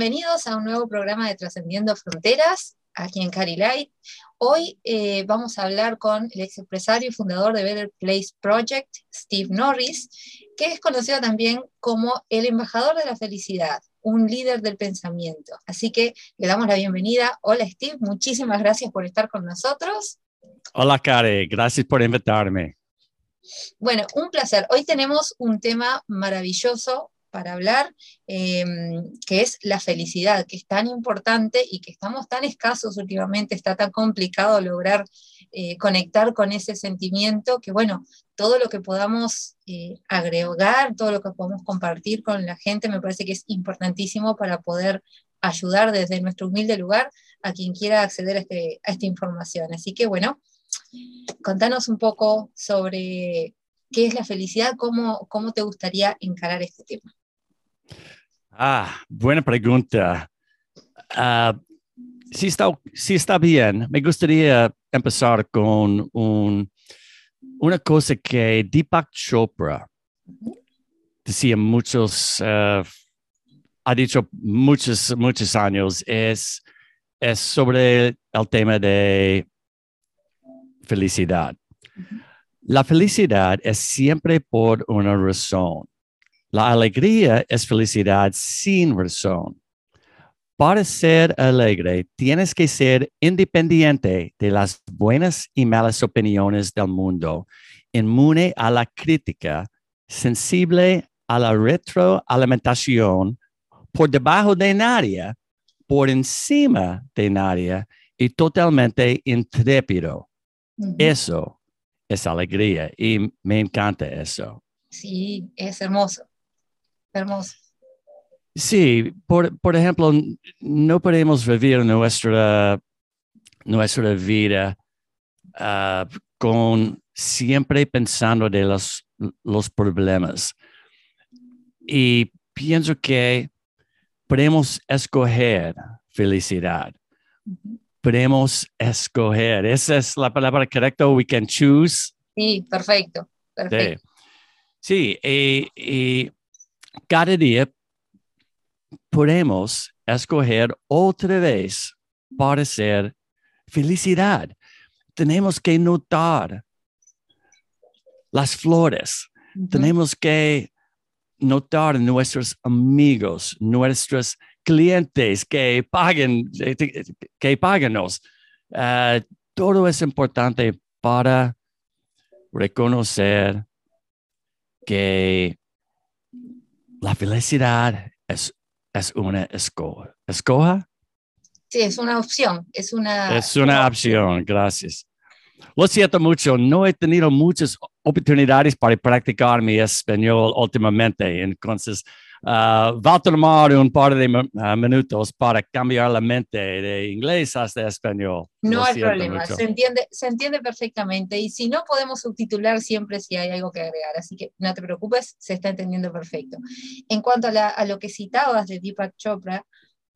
bienvenidos a un nuevo programa de Trascendiendo Fronteras aquí en Cari Light. Hoy eh, vamos a hablar con el ex empresario y fundador de Better Place Project, Steve Norris, que es conocido también como el embajador de la felicidad, un líder del pensamiento. Así que le damos la bienvenida. Hola Steve, muchísimas gracias por estar con nosotros. Hola Cari, gracias por invitarme. Bueno, un placer. Hoy tenemos un tema maravilloso para hablar, em, que es la felicidad, que es tan importante y que estamos tan escasos últimamente, está tan complicado lograr eh, conectar con ese sentimiento, que bueno, todo lo que podamos eh, agregar, todo lo que podamos compartir con la gente, me parece que es importantísimo para poder ayudar desde nuestro humilde lugar a quien quiera acceder a, este, a esta información. Así que bueno, contanos un poco sobre qué es la felicidad, cómo, cómo te gustaría encarar este tema. Ah, buena pregunta. Uh, si, está, si está bien, me gustaría empezar con un, una cosa que Deepak Chopra decía muchos, uh, ha dicho muchos, muchos años, es, es sobre el tema de felicidad. La felicidad es siempre por una razón. La alegría es felicidad sin razón. Para ser alegre, tienes que ser independiente de las buenas y malas opiniones del mundo, inmune a la crítica, sensible a la retroalimentación, por debajo de nadie, por encima de nadie y totalmente intrépido. Eso es alegría y me encanta eso. Sí, es hermoso. Hermoso. Sí, por, por ejemplo, no podemos vivir nuestra, nuestra vida ah, con siempre pensando de los, los problemas. Y pienso que podemos escoger felicidad. Podemos escoger. Esa es la palabra correcta. We can choose. Sí, perfecto. perfecto. Sí, sí y cada día podemos escoger otra vez para ser felicidad. Tenemos que notar las flores. Tenemos que notar nuestros amigos, nuestros clientes que paguen, que paganos. Ah, todo es importante para reconocer que la felicidad es, es una escoja. ¿Escoja? Sí, es una opción. Es una, es una opción, gracias. Lo siento mucho, no he tenido muchas oportunidades para practicar mi español últimamente, entonces uh, va a tomar un par de uh, minutos para cambiar la mente de inglés hasta español. No hay problema, se entiende, se entiende perfectamente y si no podemos subtitular siempre si hay algo que agregar, así que no te preocupes, se está entendiendo perfecto. En cuanto a, lo que citabas de Deepak Chopra,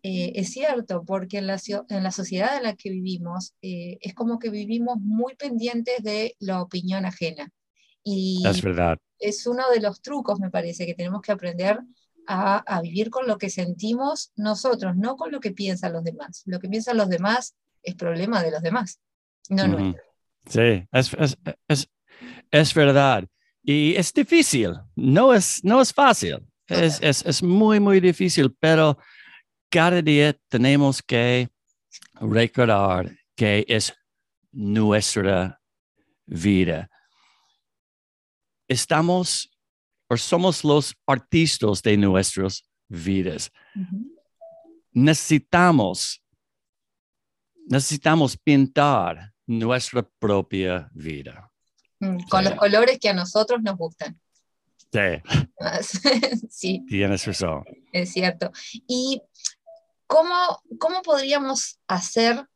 eh, es cierto, porque en la, en la, sociedad en la que vivimos eh, es como que vivimos muy pendientes de la opinión ajena. Y es verdad. Es uno de los trucos, me parece, que tenemos que aprender a, vivir con lo que sentimos nosotros, no con lo que piensan los demás. Lo que piensan los demás es problema de los demás, no nuestro. Sí, es, es, verdad. Y es difícil, no es, no es fácil, es, es, muy, muy difícil, pero cada día tenemos que recordar que es nuestra vida. Estamos somos los artistas de nuestras vidas. Necesitamos, necesitamos pintar nuestra propia vida. Mm, con los colores que a nosotros nos gustan. Sí. sí. Tienes razón. Es cierto. ¿Y cómo, cómo podríamos hacer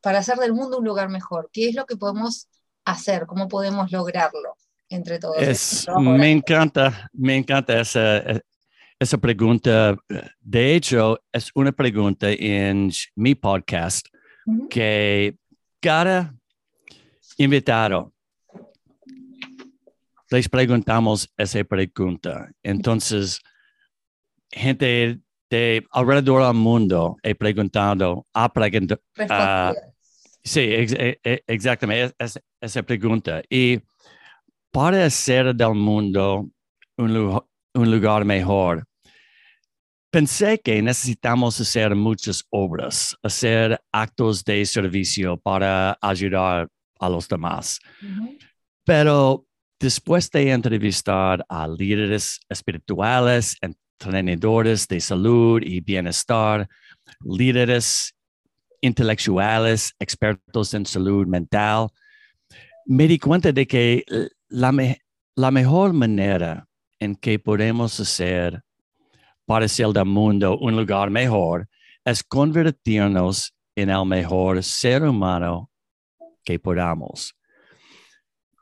para hacer del mundo un lugar mejor? ¿Qué es lo que podemos hacer? ¿Cómo podemos lograrlo? Entre todos. Es, me encanta, me encanta esa, esa pregunta. De hecho, es una pregunta en mi podcast que cada invitado les preguntamos esa pregunta. Entonces, gente de alrededor del mundo he preguntado, ha preguntado, ah, sí, ex- e- e- exactamente, es- es- esa pregunta. Y para hacer del mundo un, lu- un lugar mejor, pensé que necesitamos hacer muchas obras, hacer actos de servicio para ayudar a los demás. Pero después de entrevistar a líderes espirituales, entrenadores de salud y bienestar, líderes intelectuales, expertos en salud mental, me di cuenta de que la, me- la mejor manera en que podemos hacer para hacer del mundo un lugar mejor es convertirnos en el mejor ser humano que podamos.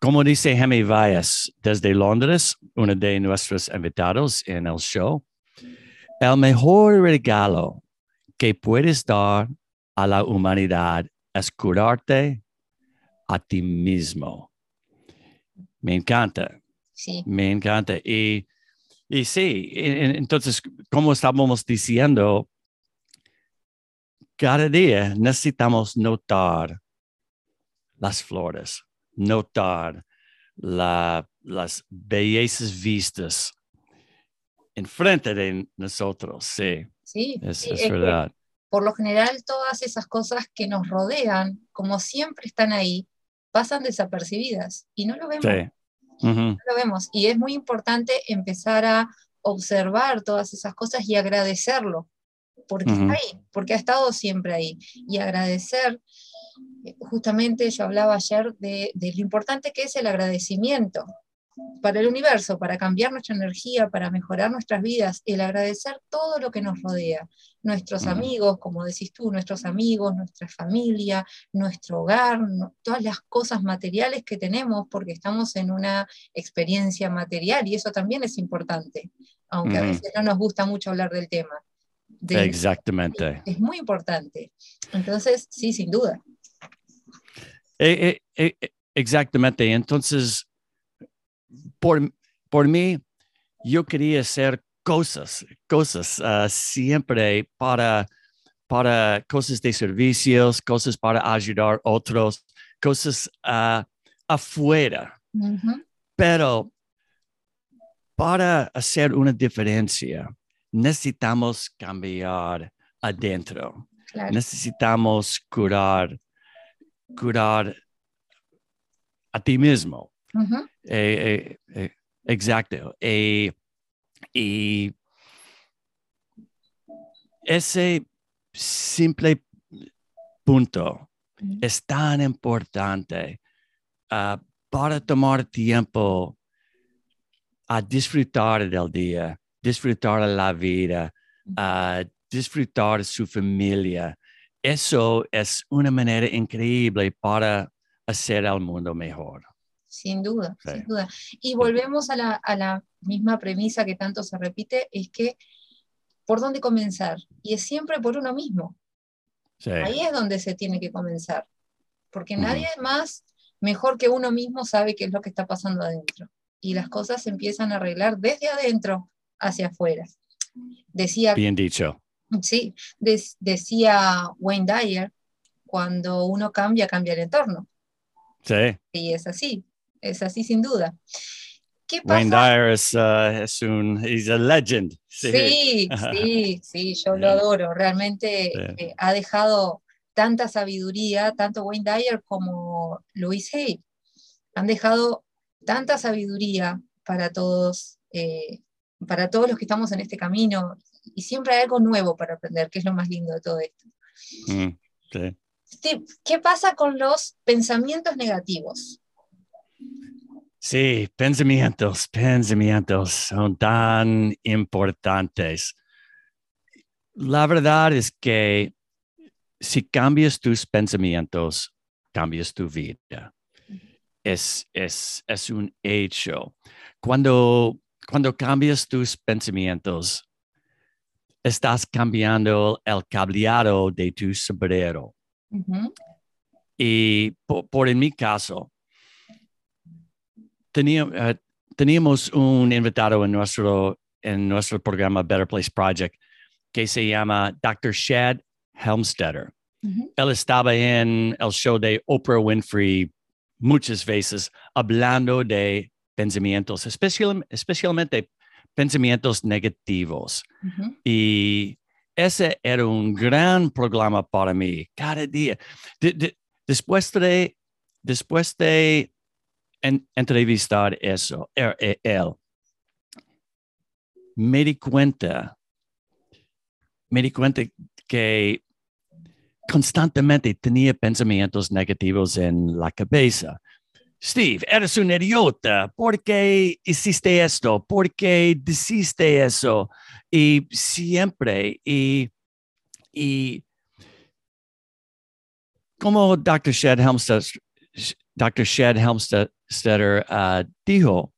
Como dice Hemi Valles desde Londres, uno de nuestros invitados en el show, el mejor regalo que puedes dar a la humanidad es curarte a ti mismo. Me encanta, Sí, me encanta. Y, y sí, entonces, como estábamos diciendo, cada día necesitamos notar las flores, notar la- las bellezas vistas enfrente de nosotros. Sí, sí. es, sí, es es que verdad. por lo general todas esas cosas que nos rodean, como siempre están ahí, pasan desapercibidas y no lo vemos. Sí. No lo vemos. Y es muy importante empezar a observar todas esas cosas y agradecerlo, porque está ahí, porque ha estado siempre ahí. Y agradecer, eh, justamente yo hablaba ayer de, de lo importante que es el agradecimiento para el universo, para cambiar nuestra energía, para mejorar nuestras vidas, el agradecer todo lo que nos rodea, nuestros Ujú. amigos, como decís tú, nuestros amigos, nuestra familia, nuestro hogar, no- todas las cosas materiales que tenemos, porque estamos en una experiencia material y eso también es importante, aunque a Ujú. veces no nos gusta mucho hablar del tema. De- Exactamente. es muy importante. Entonces, sí, sin duda. Eh, eh, eh, exactamente. Entonces, por, por mí, yo quería hacer cosas, cosas ah, siempre para, para cosas de servicios, cosas para ayudar a otros, cosas ah, afuera. Pero para hacer una diferencia, necesitamos cambiar adentro. claro. Necesitamos curar, curar a ti mismo. Eh, eh, eh, exacto. Y ese simple punto es tan importante ah, para tomar tiempo a disfrutar del día, disfrutar la vida, a disfrutar su familia. Eso es una manera increíble para hacer el mundo mejor. Sin duda, Sí. sin duda. Y volvemos a la, a la misma premisa que tanto se repite, es que ¿por dónde comenzar? Y es siempre por uno mismo. Sí. Ahí es donde se tiene que comenzar, porque nadie más mejor que uno mismo sabe qué es lo que está pasando adentro. Y las cosas se empiezan a arreglar desde adentro hacia afuera. Decía, Bien dicho. sí, decía Wayne Dyer, cuando uno cambia, cambia el entorno. Sí. Y es así, es así sin duda. ¿Qué pasa? Wayne Dyer es, uh, es un, he's a legend. Sí, sí, sí, yo lo adoro. Realmente Sí. eh, ha dejado tanta sabiduría, tanto Wayne Dyer como Louise Hay. Han dejado tanta sabiduría para todos, eh, para todos los que estamos en este camino. Y siempre hay algo nuevo para aprender, que es lo más lindo de todo esto. Mm, sí. ¿qué pasa con los pensamientos negativos? Sí, pensamientos, pensamientos son tan importantes. La verdad es que si cambias tus pensamientos, cambias tu vida. Es, es, es un hecho. Cuando, cuando cambias tus pensamientos, estás cambiando el cableado de tu sombrero. Y por, por en mi caso, eh, teníamos un invitado en nuestro, en nuestro programa Better Place Project que se llama Dr. Shad Helmstetter. Ujú. Él estaba en el show de Oprah Winfrey muchas veces hablando de pensamientos, especial- especialmente pensamientos negativos. Y ese era un gran programa para mí, cada día. De- de- después de, después de en- entrevistar eso, er- e- él, me di cuenta, me di cuenta que constantemente tenía pensamientos negativos en la cabeza. Steve, eres un idiota. ¿Por qué hiciste esto? ¿Por qué hiciste eso? Y siempre, y, y como Dr. Shed Helmstetter, Dr. Shed Helmstetter uh, dijo,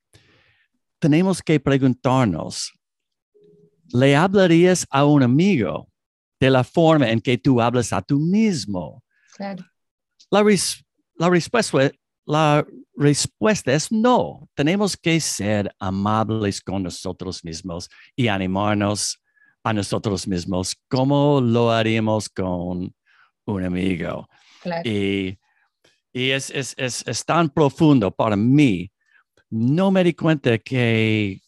tenemos que preguntarnos, ¿le hablarías a un amigo de la forma en que tú hablas a tú mismo? Claro. La, res- la respuesta, la respuesta es no. Tenemos que ser amables con nosotros mismos y animarnos a nosotros mismos como lo haríamos con un amigo. Claro. Y, y es, es, es, es tan profundo para mí. No me di cuenta que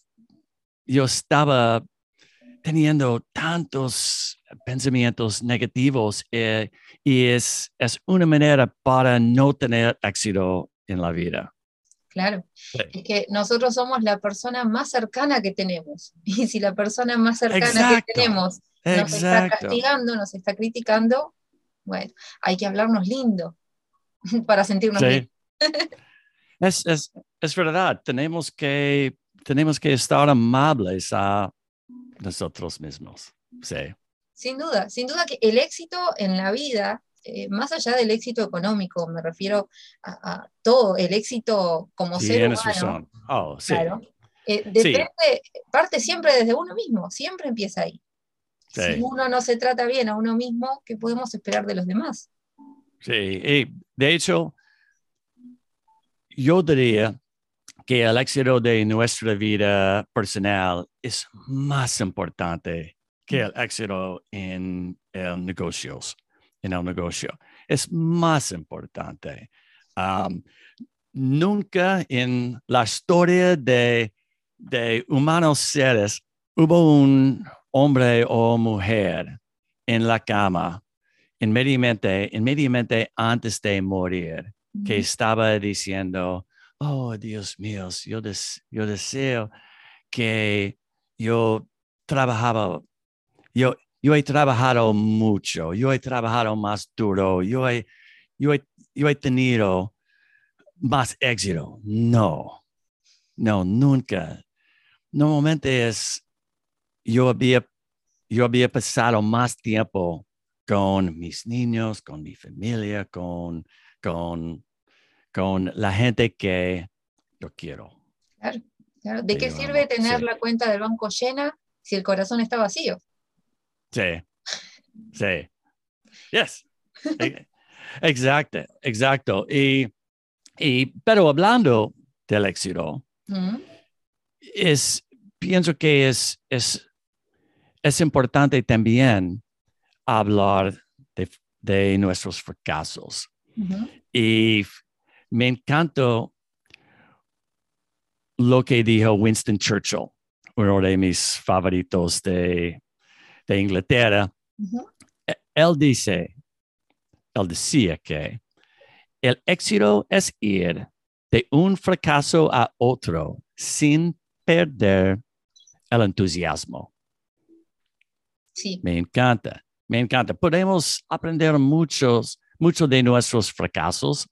yo estaba teniendo tantos pensamientos negativos eh, y es, es una manera para no tener éxito en la vida. Claro, es que nosotros somos la persona más cercana que tenemos. Y si la persona más cercana Exacto, que tenemos nos está Exacto. castigando, nos está criticando, bueno, hay que hablarnos lindo para sentirnos Sí. bien. Es, es, es verdad, tenemos que, tenemos que estar amables a nosotros mismos. Sí, Sin duda, sin duda que el éxito en la vida, eh, más allá del éxito económico, me refiero a, a todo, el éxito como ser humano, razón. Oh, sí, claro, eh, depende, parte siempre desde uno mismo, siempre empieza ahí. Sí. Si uno no se trata bien a uno mismo, ¿qué podemos esperar de los demás? Sí. Y de hecho, yo diría que el éxito de nuestra vida personal es más importante que el éxito en el negocios, en el negocio. Es más importante. Um, nunca en la historia de, de humanos seres hubo un hombre o mujer en la cama inmediatamente, inmediatamente antes de morir que estaba diciendo, oh Dios mío, yo, des- yo deseo que yo trabajaba, yo, yo he trabajado mucho, yo he trabajado más duro, yo he, yo he, yo he tenido más éxito. No, no, nunca. Normalmente es, yo había, yo había pasado más tiempo con mis niños, con mi familia, con, con, con la gente que yo quiero. Claro, claro. ¿De Sí, qué sirve tener sí. la cuenta del banco llena si el corazón está vacío? Sí, sí. Yes. E- Exacto, exacto. Y, y, pero hablando del éxito, Mm, es, pienso que es, es, es importante también hablar de, de nuestros fracasos. Y me encantó lo que dijo Winston Churchill, uno de mis favoritos de, de Inglaterra. E- Él dice, él decía que el éxito es ir de un fracaso a otro sin perder el entusiasmo. Sí, Me encanta, me encanta. Podemos aprender muchos, mucho de nuestros fracasos,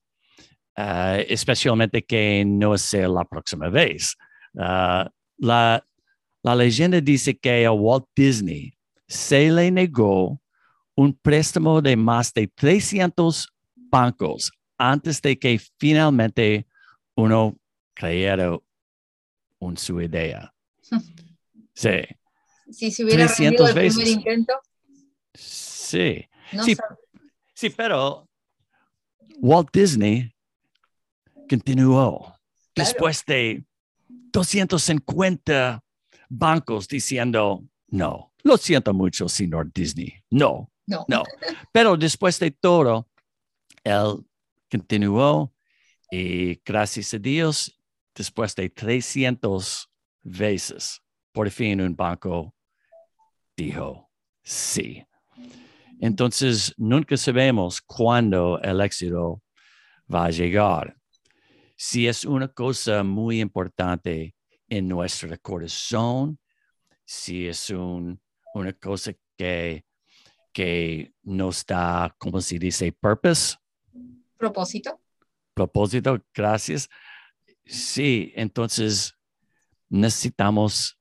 ah, especialmente que no sea la próxima vez. Ah, la, la leyenda dice que a Walt Disney se le negó un préstamo de más de 300 bancos antes de que finalmente uno creyera en su idea. Sí, si se hubiera 300 rendido el primer veces. intento, sí. no Sí. Sí, pero Walt Disney continuó después de 250 bancos diciendo, no, Lo siento mucho, señor Disney. No, No. no. Pero después de todo, él continuó y gracias a Dios, después de 300 veces, por fin un banco dijo sí. Entonces, nunca sabemos cuándo el éxito va a llegar. Si es una cosa muy importante en nuestro corazón, si es un- una cosa que, que nos da, como se dice, purpose, Propósito. propósito, gracias. Sí, entonces necesitamos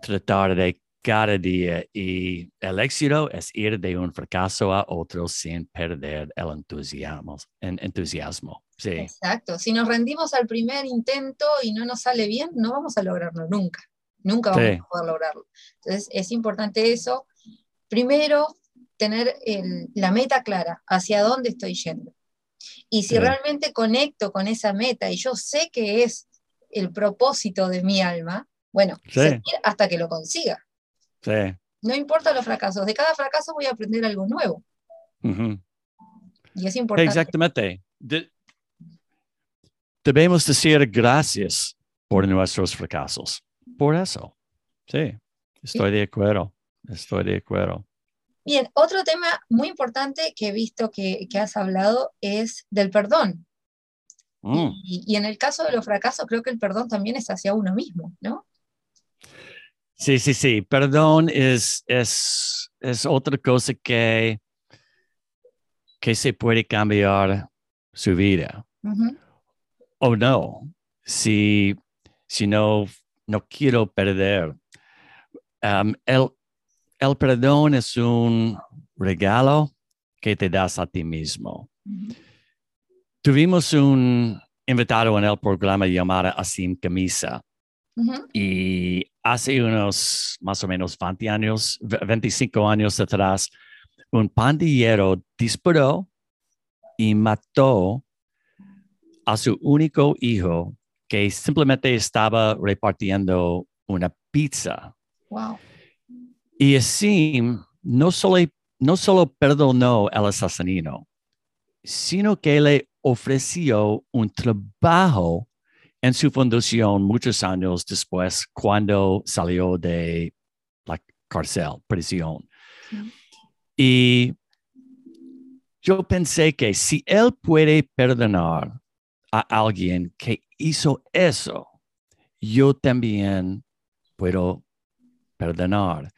tratar de cada día y el éxito es ir de un fracaso a otro sin perder el entusiasmo. en- entusiasmo. Sí, Exacto. Si nos rendimos al primer intento y no nos sale bien, no vamos a lograrlo nunca. Nunca vamos Sí. a poder lograrlo. Entonces, es importante eso. Primero, tener el- la meta clara, hacia dónde estoy yendo. Y si Sí. realmente conecto con esa meta y yo sé que es el propósito de mi alma, bueno, seguir hasta que lo consiga. Sí. No importa los fracasos, de cada fracaso voy a aprender algo nuevo. Y es importante. Exactamente. De- debemos decir gracias por nuestros fracasos. Por eso. Sí, estoy de acuerdo. Estoy de acuerdo. Bien, otro tema muy importante que he visto que, que has hablado es del perdón. Mm, Y, y en el caso de los fracasos, creo que el perdón también es hacia uno mismo, ¿no? Sí, sí, sí. Perdón es, es, es otra cosa que, que se puede cambiar su vida. O no. Si, si no, no quiero perder. Um, el, el perdón es un regalo que te das a ti mismo. Tuvimos un invitado en el programa llamado Asim Camisa y hace unos más o menos 20 años, ve- 25 años atrás, un pandillero disparó y mató a su único hijo que simplemente estaba repartiendo una pizza. Wow. Y Asim no solo, no solo perdonó al asesino, sino que le ofreció un trabajo en su fundación muchos años después, cuando salió de la cárcel, prisión. Sí. Y yo pensé que si él puede perdonar a alguien que hizo eso, yo también puedo perdonar.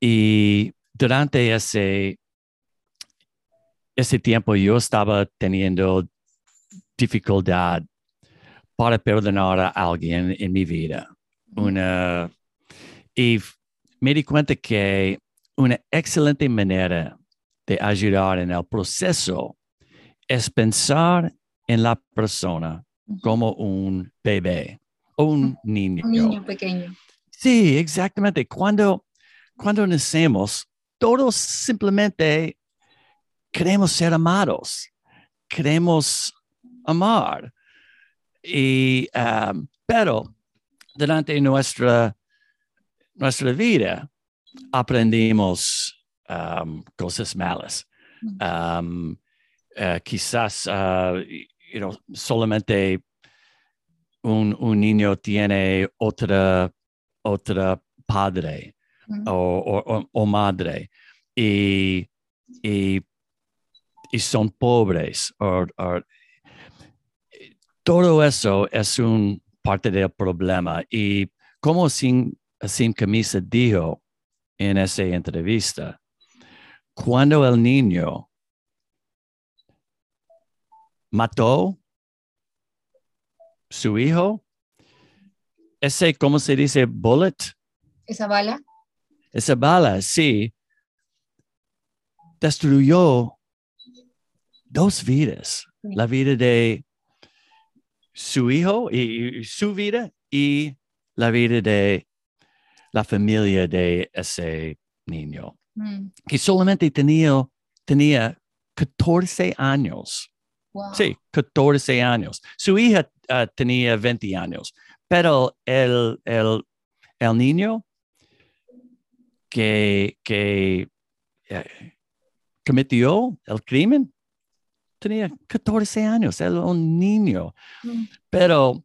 Y durante ese, ese tiempo yo estaba teniendo dificultad para perdonar a alguien en mi vida. Una, y me di cuenta que una excelente manera de ayudar en el proceso es pensar en la persona Ujú. como un bebé o un niño. Un niño pequeño. Sí, exactamente. Cuando, cuando nacemos, todos simplemente queremos ser amados, queremos amar. Y, um, pero durante nuestra, nuestra vida aprendimos um, cosas malas. Um, quizás uh, you know, solamente un, un niño tiene otra, otra padre Ujú. o, o- o- o madre y, y, y son pobres. o- todo eso es un parte del problema. Y como Sim, Sim Camisa dijo en esa entrevista, cuando el niño mató su hijo, ese, ¿cómo se dice? Bullet, Esa bala. esa bala, sí, destruyó dos vidas, la vida de su hijo y, y su vida y la vida de la familia de ese niño, Mm, que solamente tenía, tenía 14 años. wow. Sí, 14 años. Su hija ah, tenía 20 años, pero el, el, el niño que, que eh, cometió el crimen tenía 14 años, era un niño. Mm. Pero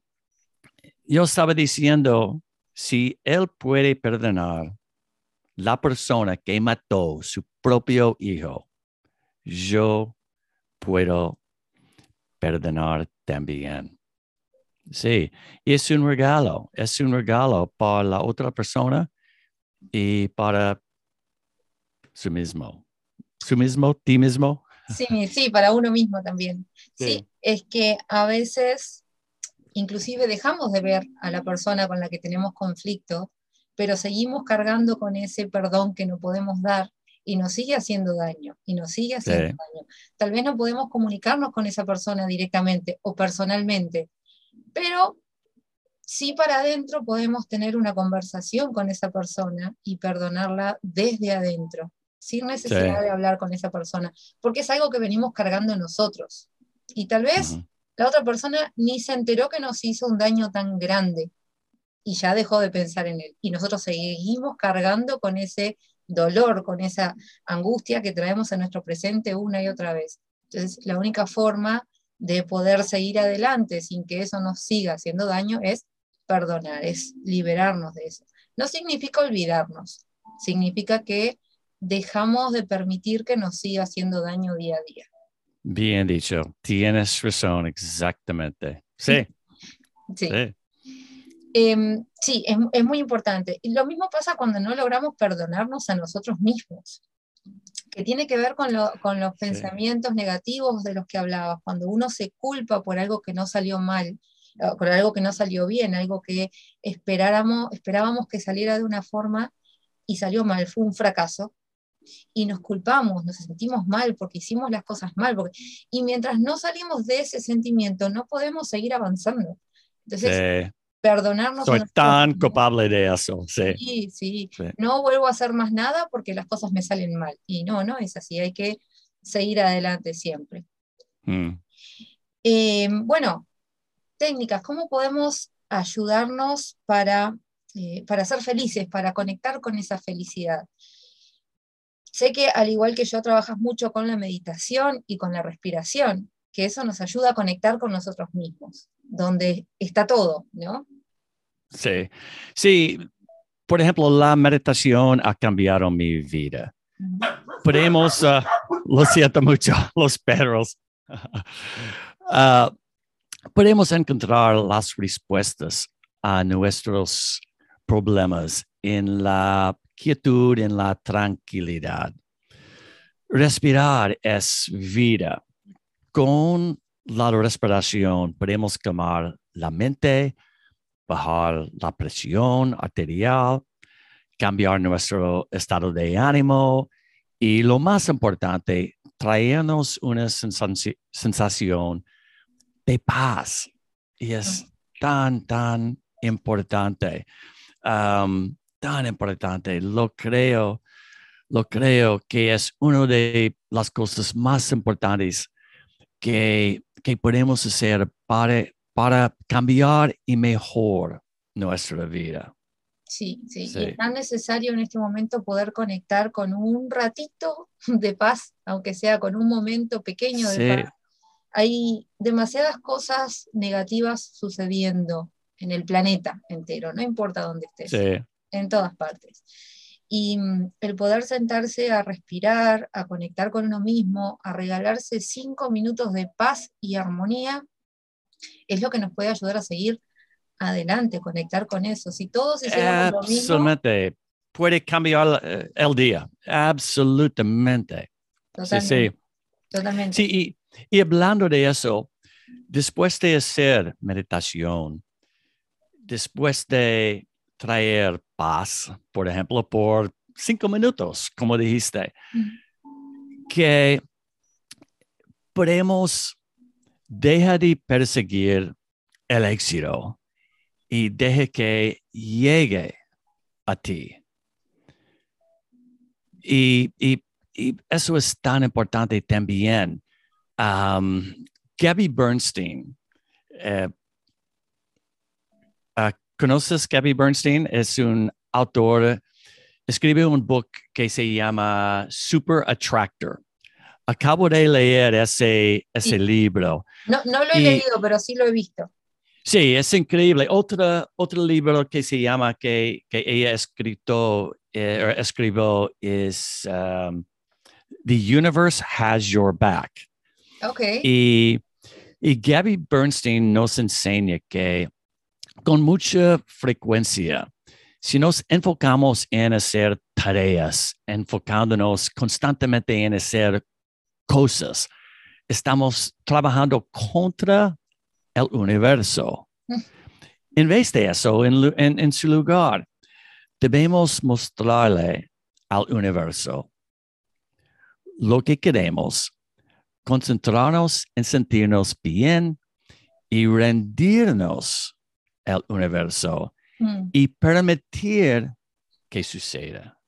yo estaba diciendo, si él puede perdonar la persona que mató su propio hijo, yo puedo perdonar también. Sí, es un regalo, es un regalo para la otra persona y para su mismo. Su mismo, ti mismo. Sí, sí, para uno mismo también. Sí. Sí. es que a veces inclusive dejamos de ver a la persona con la que tenemos conflicto, pero seguimos cargando con ese perdón que no podemos dar y nos sigue haciendo daño, y nos sigue haciendo Sí. daño. Tal vez no podemos comunicarnos con esa persona directamente o personalmente, pero sí para adentro podemos tener una conversación con esa persona y perdonarla desde adentro, sin necesidad Sí. de hablar con esa persona, porque es algo que venimos cargando nosotros. Y tal vez la otra persona ni se enteró que nos hizo un daño tan grande y ya dejó de pensar en él. Y nosotros seguimos cargando con ese dolor, con esa angustia que traemos en nuestro presente una y otra vez. Entonces, la única forma de poder seguir adelante sin que eso nos siga haciendo daño es perdonar, es liberarnos de eso. No significa olvidarnos, significa que dejamos de permitir que nos siga haciendo daño día a día. Bien dicho, tienes razón, exactamente. Sí, Sí. sí. Em, sí, es, es muy importante. Y lo mismo pasa cuando no logramos perdonarnos a nosotros mismos, que tiene que ver con, lo- con los Sí. pensamientos negativos de los que hablabas, cuando uno se culpa por algo que no salió mal, por algo que no salió bien, algo que esperáramos, esperábamos que saliera de una forma y salió mal, fue un fracaso. Y nos culpamos, nos sentimos mal porque hicimos las cosas mal. porque- y mientras no salimos de ese sentimiento, no podemos seguir avanzando. Entonces, sí. perdonarnos. Soy tan culpable de eso, sí. Sí, sí. Sí. No vuelvo a hacer más nada porque las cosas me salen mal. Y no, no es así. Hay que seguir adelante siempre. Mm. Eh, bueno, técnicas. ¿Cómo podemos ayudarnos para, eh, para ser felices, para conectar con esa felicidad? Sé que al igual que yo trabajas mucho con la meditación y con la respiración, que eso nos ayuda a conectar con nosotros mismos, donde está todo, ¿no? Sí, sí. Por ejemplo, la meditación ha cambiado mi vida. Podemos, ah, lo siento mucho, los perros. Ah, podemos encontrar las respuestas a nuestros problemas en la quietud, en la tranquilidad. Respirar es vida. Con la respiración podemos calmar la mente, bajar la presión arterial, cambiar nuestro estado de ánimo y lo más importante, traernos una sensaci- sensación de paz. Y es tan, tan importante, um, tan importante. Lo creo, lo creo que es una de las cosas más importantes que, que podemos hacer para, para cambiar y mejor nuestra vida. Sí, sí, y Sí. es tan necesario en este momento poder conectar con un ratito de paz, aunque sea con un momento pequeño de Sí. paz. Hay demasiadas cosas negativas sucediendo en el planeta entero, no importa dónde estés, Sí, en todas partes. Y mm, el poder sentarse a respirar, a conectar con uno mismo, a regalarse cinco minutos de paz y armonía, es lo que nos puede ayudar a seguir adelante, conectar con eso. Si todos hiciéramos lo mismo, absolutamente. Puede cambiar eh, el día, absolutamente. Sí, sí. totalmente, totalmente. Sí, y, y hablando de eso, después de hacer meditación, después de traer paz, por ejemplo, por cinco minutos, como dijiste, que podemos dejar de perseguir el éxito y deje que llegue a ti. Y, y- y eso es tan importante también. Um, Gabby Bernstein. eh, ¿Conoces Gabby Bernstein? Es un autor escribe un book que se llama Super Attractor. Acabo de leer ese, ese Sí. libro. No, no lo he Y- leído, pero sí lo he visto. Sí, es increíble. Otro, otro libro que se llama, que, que ella escrito, eh, escribió, es um, The Universe Has Your Back. Ok. Y, y Gabby Bernstein nos enseña que con mucha frecuencia, si nos enfocamos en hacer tareas, enfocándonos constantemente en hacer cosas, estamos trabajando contra el universo. Mm. En vez de eso, en, lu- en- en su lugar, debemos mostrarle al universo lo que queremos, concentrarnos en sentirnos bien y rendirnos al universo Mm, y permitir que suceda.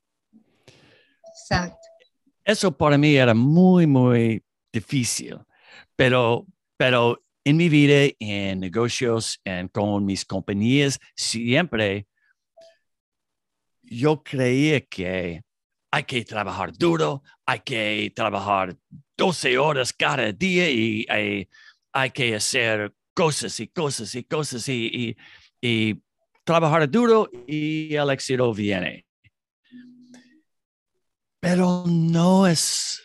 exacto. Eso para mí era muy, muy difícil, pero, pero en mi vida, en negocios, en, con mis compañías, siempre yo creía que hay que trabajar duro, hay que trabajar 12 horas cada día y hay, hay que hacer cosas y cosas y cosas y, y, trabajar duro y el éxito viene. Pero no es,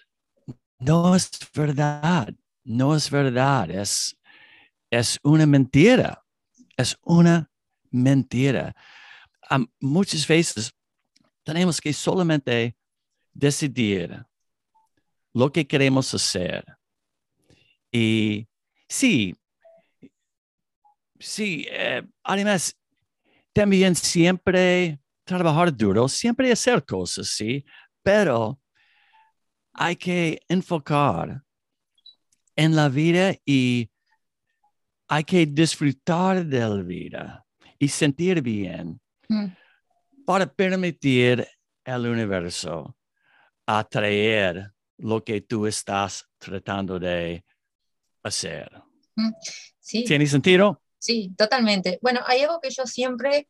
no es verdad, no es verdad, es, es una mentira, es una mentira. Am- muchas veces tenemos que solamente decidir lo que queremos hacer. Y sí, sí, eh, además, también siempre trabajar duro, siempre hacer cosas, sí, pero hay que enfocar en la vida y hay que disfrutar de la vida y sentir bien Mm, para permitir al universo atraer lo que tú estás tratando de hacer. Sí. ¿Tiene sentido? Sí, totalmente. Bueno, hay algo que yo siempre,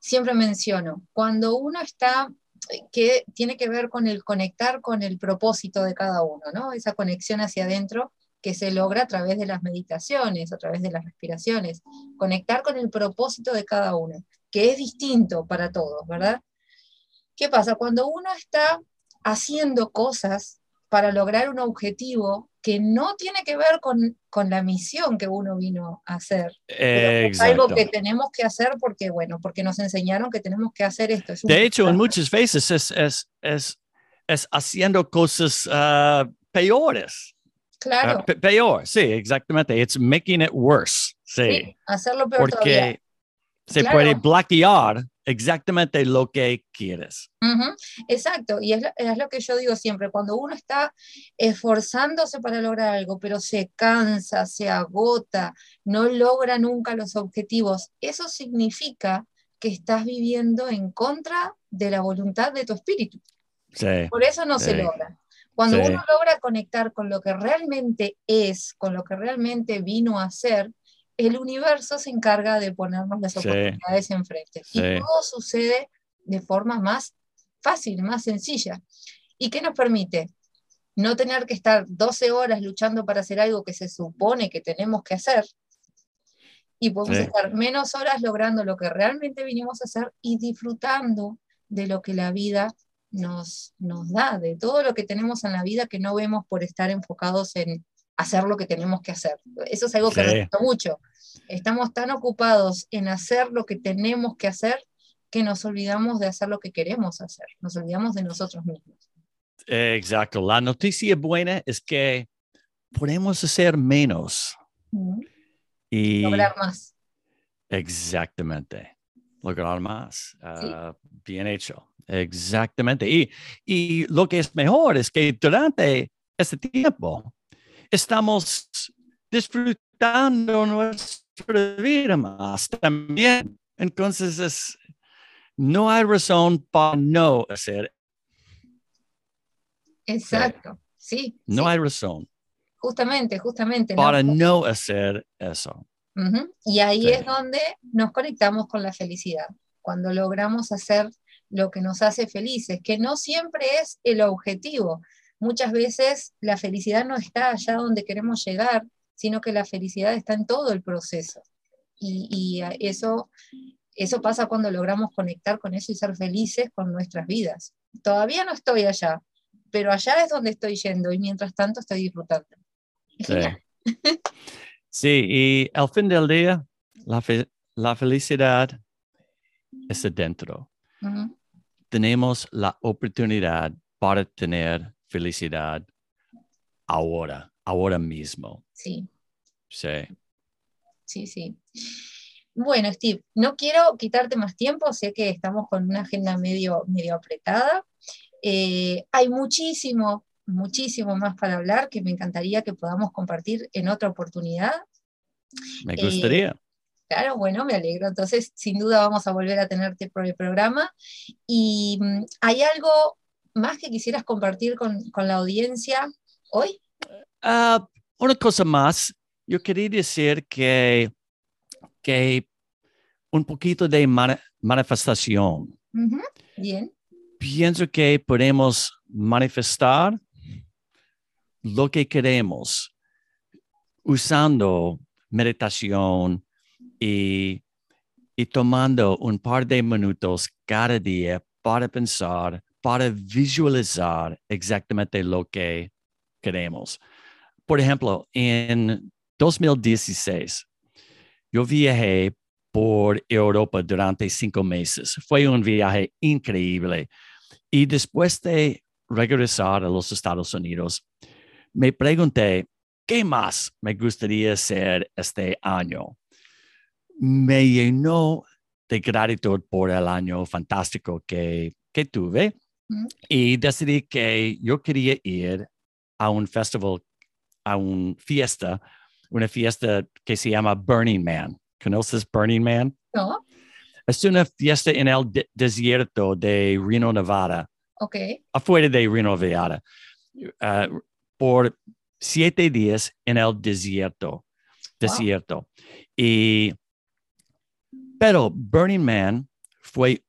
siempre menciono. Cuando uno está, que tiene que ver con el conectar con el propósito de cada uno, ¿no? Esa conexión hacia adentro que se logra a través de las meditaciones, a través de las respiraciones. Conectar con el propósito de cada uno, que es distinto para todos, ¿verdad? ¿Qué pasa? Cuando uno está haciendo cosas para lograr un objetivo que no tiene que ver con, con la misión que uno vino a hacer, es algo que tenemos que hacer porque, bueno, porque nos enseñaron que tenemos que hacer esto. Es De hecho, en muchas veces es, es, es, es haciendo cosas ah, peores. Claro, pe- peor, sí, exactamente. It's making it worse. Sí. sí, hacerlo peor todavía. Porque se Claro. puede bloquear exactamente lo que quieres. Ujú, Exacto, y es lo, es lo que yo digo siempre, cuando uno está esforzándose para lograr algo, pero se cansa, se agota, no logra nunca los objetivos, eso significa que estás viviendo en contra de la voluntad de tu espíritu. Sí. Por eso no se Sí. logra. Cuando Sí. uno logra conectar con lo que realmente es, con lo que realmente vino a ser, el universo se encarga de ponernos las Sí. oportunidades enfrente. Y Sí. todo sucede de forma más fácil, más sencilla. ¿Y qué nos permite? No tener que estar 12 horas luchando para hacer algo que se supone que tenemos que hacer. Y podemos Sí. estar menos horas logrando lo que realmente vinimos a hacer y disfrutando de lo que la vida nos, nos da, de todo lo que tenemos en la vida que no vemos por estar enfocados en hacer lo que tenemos que hacer. Eso es algo que Sí. repito mucho. Estamos tan ocupados en hacer lo que tenemos que hacer que nos olvidamos de hacer lo que queremos hacer, nos olvidamos de nosotros mismos. Exacto. La noticia buena es que podemos hacer menos. Y Lograr más. exactamente. Lograr más. Ah, bien hecho. Exactamente. Y, y lo que es mejor es que durante este tiempo estamos disfrutando nuestra vida más también. Entonces, es, no hay razón para no hacer. Exacto. Sí, No sí, hay razón justamente, justamente. para no hacer eso. Y ahí Sí. es donde nos conectamos con la felicidad, cuando logramos hacer lo que nos hace felices, que no siempre es el objetivo. Muchas veces la felicidad no está allá donde queremos llegar, sino que la felicidad está en todo el proceso. Y, eso, eso pasa cuando logramos conectar con eso y ser felices con nuestras vidas. Todavía no estoy allá, pero allá es donde estoy yendo y mientras tanto estoy disfrutando. Sí. y al fin del día, la, la felicidad es adentro. Tenemos la oportunidad para tener felicidad ahora, ahora mismo. Sí. Sí. Sí, sí. Bueno, Steve, no quiero quitarte más tiempo, sé que estamos con una agenda medio, medio apretada. Eh, hay muchísimo, muchísimo más para hablar que me encantaría que podamos compartir en otra oportunidad. Me gustaría. Eh, claro, bueno, me alegro. Entonces, sin duda vamos a volver a tenerte por el programa. ¿Y mm, hay algo más que quisieras compartir con, la audiencia hoy? Ah, una cosa más. Yo quería decir que, que un poquito de manifestación. Bien. Pienso que podemos manifestar lo que queremos usando meditación y, y tomando un par de minutos cada día para pensar, para visualizar exactamente lo que queremos. Por ejemplo, en 2016, yo viajé por Europa durante cinco meses. Fue un viaje increíble. Y después de regresar a los Estados Unidos, me pregunté, ¿qué más me gustaría hacer este año? Me llenó de gratitud por el año fantástico que, que tuve y decidí que yo quería ir a un festival, a una fiesta, una fiesta que se llama Burning Man. ¿Conoces Burning Man? No. Es una fiesta en el desierto de Reno, Nevada. Ok. Afuera de Reno, Nevada. Uh, por siete días en el desierto. Desierto. Y, pero Burning Man fue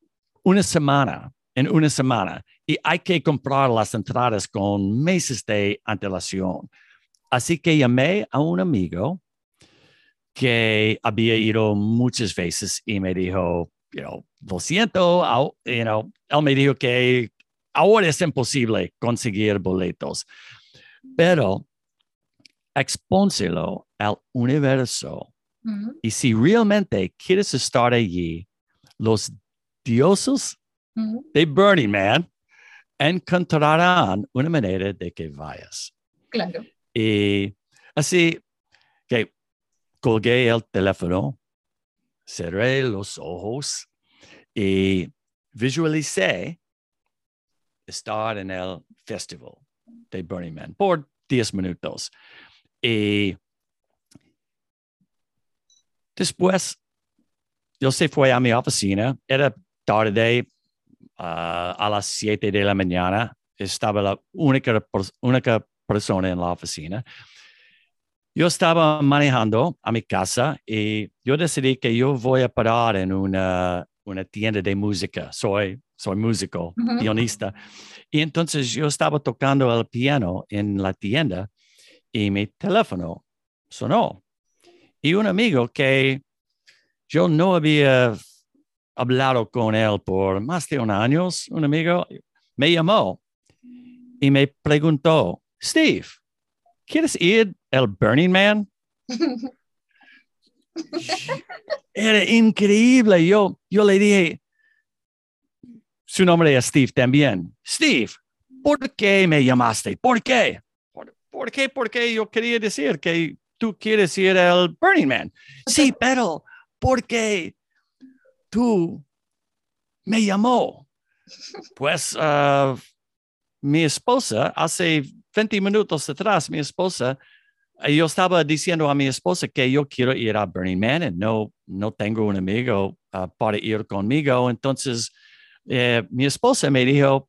una semana, en una semana, y hay que comprar las entradas con meses de antelación. Así que llamé a un amigo que había ido muchas veces y me dijo, you know, lo siento, you know, él me dijo que ahora es imposible conseguir boletos, pero expónselo al universo. Y si realmente quieres estar allí, los dioses de Burning Man encontrarán una manera de que vayas. Claro. Y así que colgué el teléfono, cerré los ojos y visualicé estar en el festival de Burning Man por 10 minutos. Y después, yo se fue a mi oficina, era tarde, uh, a las 7 de la mañana, estaba la única, única persona en la oficina. Yo estaba manejando a mi casa y yo decidí que yo voy a parar en una, una tienda de música. Soy, soy músico, pianista. Y entonces yo estaba tocando el piano en la tienda y mi teléfono sonó. Y un amigo que yo no había hablado con él por más de un año, un amigo, me llamó y me preguntó, Steve, ¿quieres ir al Burning Man? Era increíble. Yo, yo le dije, su nombre es Steve también. Steve, ¿por qué me llamaste? ¿Por qué? ¿Por, qué? Porque yo quería decir que tú quieres ir al Burning Man. Sí, pero ¿por qué tú me llamó? Pues uh, mi esposa hace 20 minutos atrás, mi esposa, eh, yo estaba diciendo a mi esposa que yo quiero ir a Burning Man y no, no tengo un amigo uh, para ir conmigo. Entonces, eh, mi esposa me dijo,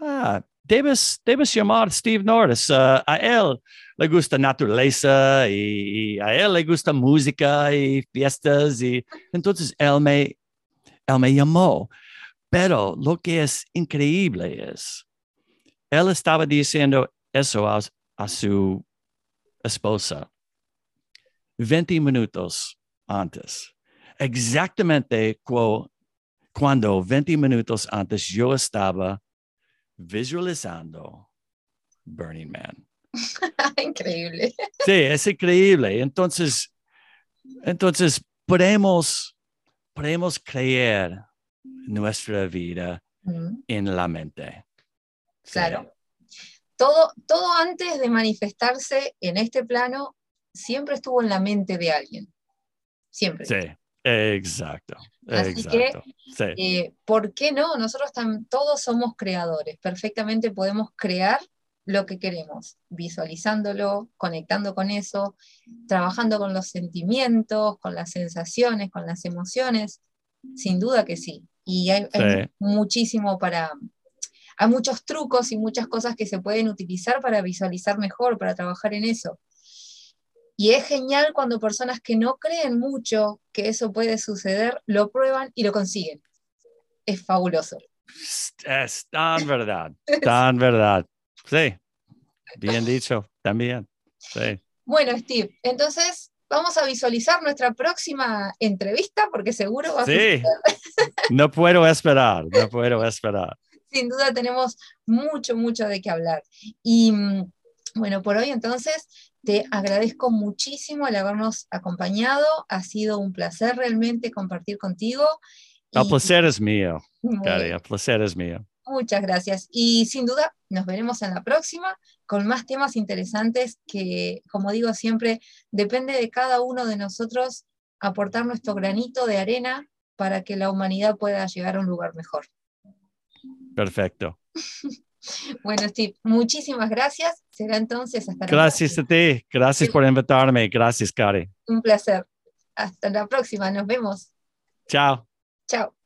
ah, debes, debes llamar a Steve Norris. Uh, a él le gusta naturaleza y, y, a él le gusta música y fiestas. Y entonces él me, él me llamó. Pero lo que es increíble es, él estaba diciendo eso a, a su esposa 20 minutos antes. Exactamente cu- cuando 20 minutos antes yo estaba visualizando Burning Man. Increíble. Sí, es increíble. Entonces, entonces podemos, podemos creer nuestra vida en la mente. Sí. Claro. Todo, todo antes de manifestarse en este plano siempre estuvo en la mente de alguien. Siempre. Sí, exacto. Así que. Sí, Eh, ¿Por qué no? Nosotros todos somos creadores. Perfectamente podemos crear lo que queremos, visualizándolo, conectando con eso, trabajando con los sentimientos, con las sensaciones, con las emociones. Sin duda que sí. Y hay, muchísimo para... Hay muchos trucos y muchas cosas que se pueden utilizar para visualizar mejor, para trabajar en eso. Y es genial cuando personas que no creen mucho que eso puede suceder, lo prueban y lo consiguen. Es fabuloso. es tan verdad, tan verdad. Sí, bien dicho, también. Sí, Bueno, Steve, entonces vamos a visualizar nuestra próxima entrevista porque seguro va a sí. No puedo esperar, no puedo esperar. sin duda tenemos mucho, mucho de qué hablar. Y mm, bueno, por hoy entonces te agradezco muchísimo el habernos acompañado. Ha sido un placer realmente compartir contigo. El Y- placer es mío, Cari, el placer es mío. Muchas gracias. Y sin duda nos veremos en la próxima con más temas interesantes que, como digo siempre, depende de cada uno de nosotros aportar nuestro granito de arena para que la humanidad pueda llegar a un lugar mejor. Perfecto. Bueno, Steve, muchísimas gracias. Será entonces hasta la Gracias a ti, gracias por invitarme. Gracias, próxima. Un placer. Hasta la próxima. Nos vemos. Chao. Chao.